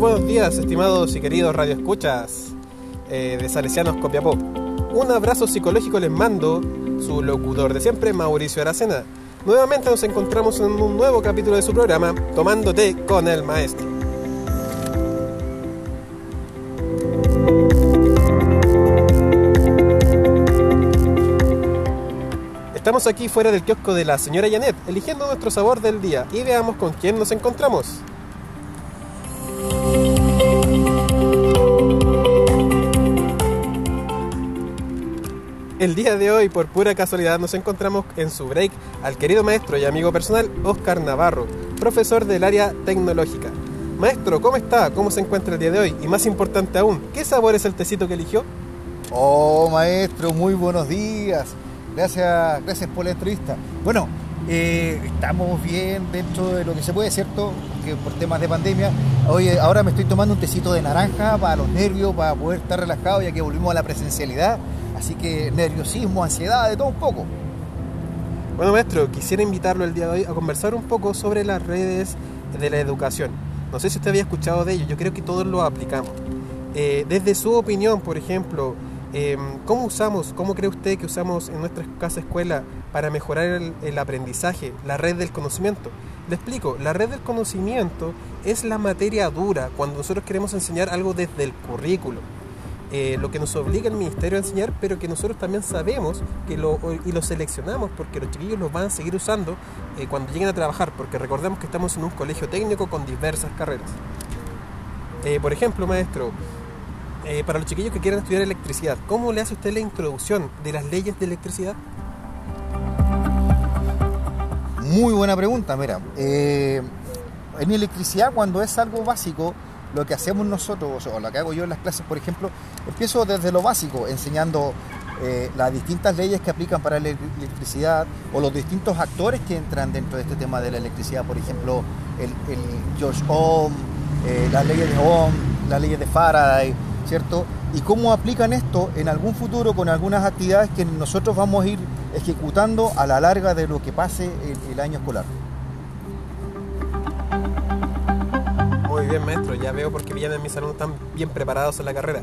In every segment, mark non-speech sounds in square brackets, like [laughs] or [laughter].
buenos días, estimados y queridos radioescuchas eh, de Salesianos Copiapó. Un abrazo psicológico les mando, su locutor de siempre, Mauricio Aracena. Nuevamente nos encontramos en un nuevo capítulo de su programa, Tomando Té con el Maestro. Estamos aquí fuera del kiosco de la señora Janet, eligiendo nuestro sabor del día y veamos con quién nos encontramos. El día de hoy, por pura casualidad, nos encontramos en su break al querido maestro y amigo personal Oscar Navarro, profesor del área tecnológica. Maestro, ¿cómo está? ¿Cómo se encuentra el día de hoy? Y más importante aún, ¿qué sabor es el tecito que eligió? Oh, maestro, muy buenos días. Gracias, gracias por la entrevista. Bueno, eh, estamos bien dentro de lo que se puede, ¿cierto? Que por temas de pandemia. Hoy, ahora me estoy tomando un tecito de naranja para los nervios, para poder estar relajado, ya que volvimos a la presencialidad Así que nerviosismo, ansiedad, de todo un poco. Bueno, maestro, quisiera invitarlo el día de hoy a conversar un poco sobre las redes de la educación. No sé si usted había escuchado de ello, yo creo que todos lo aplicamos. Eh, desde su opinión, por ejemplo, em, ¿cómo usamos, cómo cree usted que usamos en nuestra casa escuela para mejorar el, aprendizaje, la red del conocimiento? Le explico, la red del conocimiento es la materia dura cuando nosotros queremos enseñar algo desde el currículo eh, lo que nos obliga el ministerio a enseñar, pero que nosotros también sabemos que lo, y lo seleccionamos porque los chiquillos los van a seguir usando eh, cuando lleguen a trabajar, porque recordemos que estamos en un colegio técnico con diversas carreras. Eh, por ejemplo, maestro, para los chiquillos que quieran estudiar electricidad, ¿cómo le hace usted la introducción de las leyes de electricidad? Muy buena pregunta, mira. en electricidad, cuando es algo básico, lo que hacemos nosotros, o lo que hago yo en las clases, por ejemplo, empiezo desde lo básico, enseñando eh, las distintas leyes que aplican para la electricidad o los distintos actores que entran dentro de este tema de la electricidad, por ejemplo, el, George Ohm, eh, las leyes de Ohm, las leyes de Faraday, ¿cierto? Y cómo aplican esto en algún futuro con algunas actividades que nosotros vamos a ir ejecutando a la larga de lo que pase el año escolar. bien, maestro. Ya veo por qué vienen en mi salón tan bien preparados en la carrera.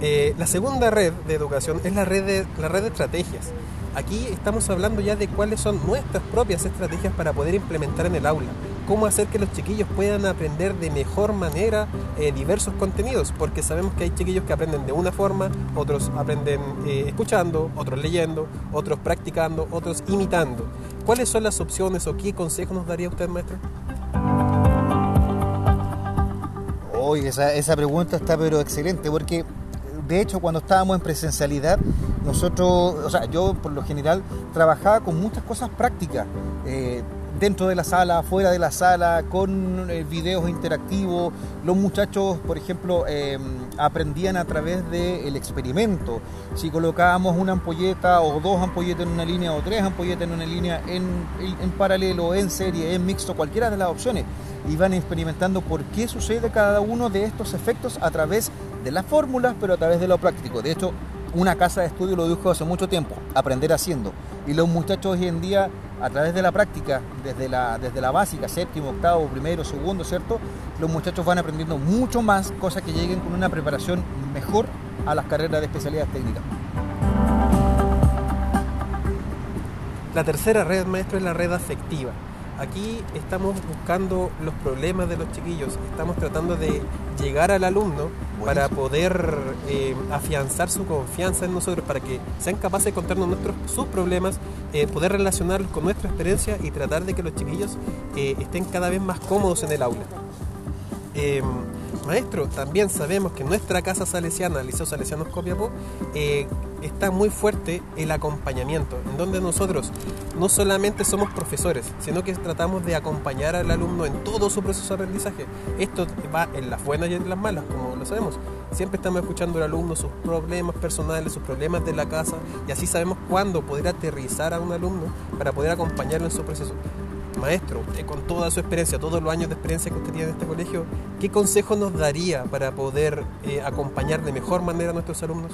Eh, la segunda red de educación es la red de, la red de estrategias. Aquí estamos hablando ya de cuáles son nuestras propias estrategias para poder implementar en el aula. Cómo hacer que los chiquillos puedan aprender de mejor manera eh, diversos contenidos, porque sabemos que hay chiquillos que aprenden de una forma, otros aprenden eh, escuchando, otros leyendo, otros practicando, otros imitando. ¿Cuáles son las opciones o qué consejos nos daría usted, maestro? Oye, esa, pregunta está pero excelente, porque de hecho cuando estábamos en presencialidad, nosotros, o sea, yo por lo general trabajaba con muchas cosas prácticas. Eh, dentro de la sala, fuera de la sala, con eh, videos interactivos. Los muchachos, por ejemplo, em, aprendían a través del experimento. Si colocábamos una ampolleta o dos ampolletas en una línea o tres ampolletas en una línea en, en paralelo, en serie, en mixto, cualquiera de las opciones, iban experimentando por qué sucede cada uno de estos efectos a través de las fórmulas, pero a través de lo práctico. De hecho, una casa de estudio lo dijo hace mucho tiempo, aprender haciendo. Y los muchachos hoy en día, a través de la práctica, desde la, desde la básica, séptimo, octavo, primero, segundo, ¿cierto? Los muchachos van aprendiendo mucho más, cosas que lleguen con una preparación mejor a las carreras de especialidades técnicas. La tercera red, maestro, es la red afectiva. Aquí estamos buscando los problemas de los chiquillos, estamos tratando de llegar al alumno para poder eh, afianzar su confianza en nosotros, para que sean capaces de contarnos nuestros, sus problemas, eh, poder relacionarlos con nuestra experiencia y tratar de que los chiquillos eh, estén cada vez más cómodos en el aula. Em, maestro, también sabemos que nuestra casa salesiana, Liceo Salesianos Copiapó, está muy fuerte el acompañamiento, en donde nosotros no solamente somos profesores, sino que tratamos de acompañar al alumno en todo su proceso de aprendizaje. Esto va en las buenas y en las malas, como lo sabemos. Siempre estamos escuchando al alumno sus problemas personales, sus problemas de la casa, y así sabemos cuándo poder aterrizar a un alumno para poder acompañarlo en su proceso maestro, con toda su experiencia, todos los años de experiencia que usted tiene en este colegio, ¿qué consejo nos daría para poder eh, acompañar de mejor manera a nuestros alumnos?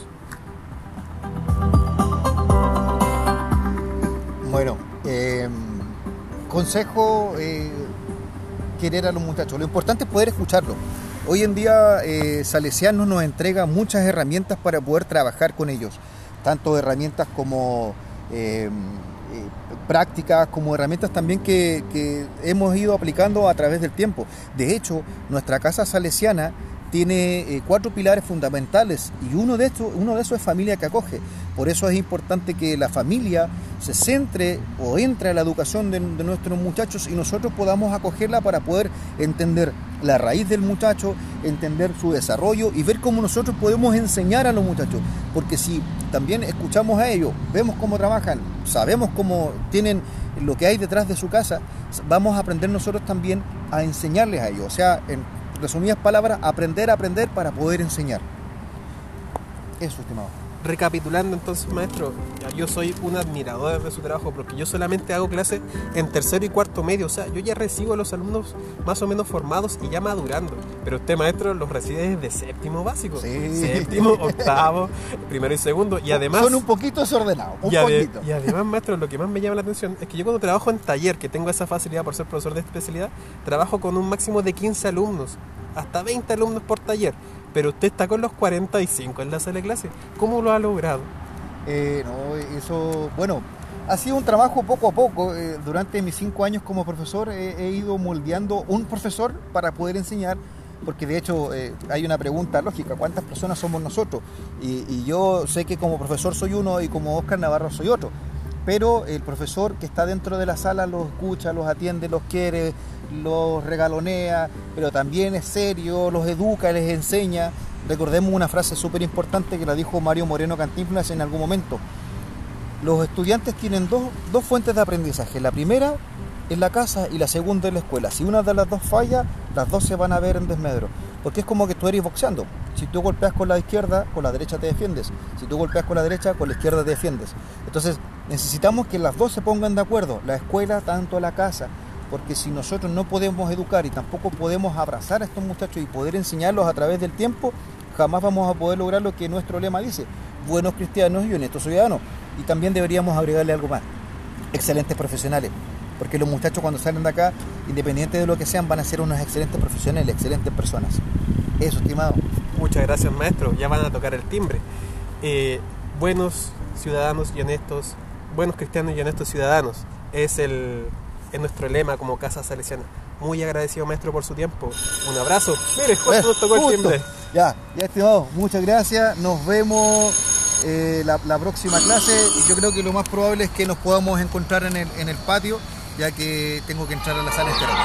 Consejo, eh, querer a los muchachos. Lo importante es poder escucharlo. Hoy en día eh, Salesianos nos entrega muchas herramientas para poder trabajar con ellos, tanto herramientas como eh, prácticas, como herramientas también que hemos ido aplicando a través del tiempo. De hecho, nuestra casa salesiana tiene eh, cuatro pilares fundamentales y uno de, estos, uno de esos es familia que acoge. Por eso es importante que la familia se centre o entre a la educación de, nuestros muchachos y nosotros podamos acogerla para poder entender la raíz del muchacho, entender su desarrollo y ver cómo nosotros podemos enseñar a los muchachos. Porque si también escuchamos a ellos, vemos cómo trabajan, sabemos cómo tienen lo que hay detrás de su casa, vamos a aprender nosotros también a enseñarles a ellos. O sea, en resumidas palabras, aprender a aprender para poder enseñar. Eso, estimado. Recapitulando entonces, maestro, yo soy un admirador de su trabajo porque yo solamente hago clases en tercero y cuarto medio, o sea, yo ya recibo a los alumnos más o menos formados y ya madurando, pero usted, maestro, los recibe desde séptimo básico, Sí. séptimo, [laughs] octavo, primero y segundo, y además... Son un poquito desordenados, un y, poquito. y además, maestro, lo que más me llama la atención es que yo cuando trabajo en taller, que tengo esa facilidad por ser profesor de especialidad, trabajo con un máximo de 15 alumnos, hasta 20 alumnos por taller. Pero usted está con los 45 en la sala de clase. ¿Cómo lo ha logrado? Eh, no, eso, bueno, ha sido un trabajo poco a poco. Eh, durante mis cinco años como profesor eh, he ido moldeando un profesor para poder enseñar, porque de hecho hay una pregunta lógica, ¿cuántas personas somos nosotros? Y, y yo sé que como profesor soy uno y como Oscar Navarro soy otro, pero el profesor que está dentro de la sala los escucha, los atiende, los quiere, los regalonea, pero también es serio, los educa, les enseña. Recordemos una frase súper importante que la dijo Mario Moreno Cantinflas en algún momento. Los estudiantes tienen dos, dos fuentes de aprendizaje. La primera es la casa y la segunda es la escuela. Si una de las dos falla, las dos se van a ver en desmedro. Porque es como que tú eres boxeando. Si tú golpeas con la izquierda, con la derecha te defiendes. Si tú golpeas con la derecha, con la izquierda te defiendes. Entonces necesitamos que las dos se pongan de acuerdo. La escuela, tanto la casa. Porque si nosotros no podemos educar y tampoco podemos abrazar a estos muchachos y poder enseñarlos a través del tiempo, jamás vamos a poder lograr lo que nuestro lema dice. Buenos cristianos y honestos ciudadanos. Y también deberíamos agregarle algo más. Excelentes profesionales. Porque los muchachos cuando salen de acá, independiente de lo que sean, van a ser unos excelentes profesionales, excelentes personas. Eso, estimado. Muchas gracias, maestro. Ya van a tocar el timbre. Eh, buenos ciudadanos y honestos, buenos cristianos y honestos ciudadanos. Es, el, es nuestro lema como Casa Salesiana. Muy agradecido, maestro, por su tiempo. Un abrazo. Mire, justo Eh, nos tocó el timbre. Ya, ya estimado, muchas gracias. Nos vemos eh, la, la próxima clase. Yo creo que lo más probable es que nos podamos encontrar en el, en el patio, ya que tengo que entrar a la sala esperando.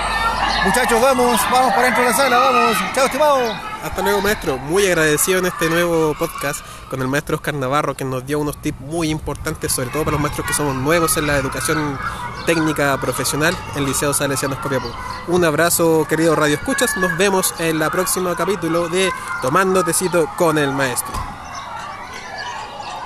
Muchachos, vamos, vamos para dentro de la sala, vamos. Chao, estimado. Hasta luego, maestro. Muy agradecido en este nuevo podcast con el maestro Oscar Navarro, que nos dio unos tips muy importantes, sobre todo para los maestros que somos nuevos en la educación técnica profesional en Liceo Salesianos Copiapó. Un abrazo, querido Radio Escuchas. Nos vemos en la próximo capítulo de Tomando Tecito con el Maestro.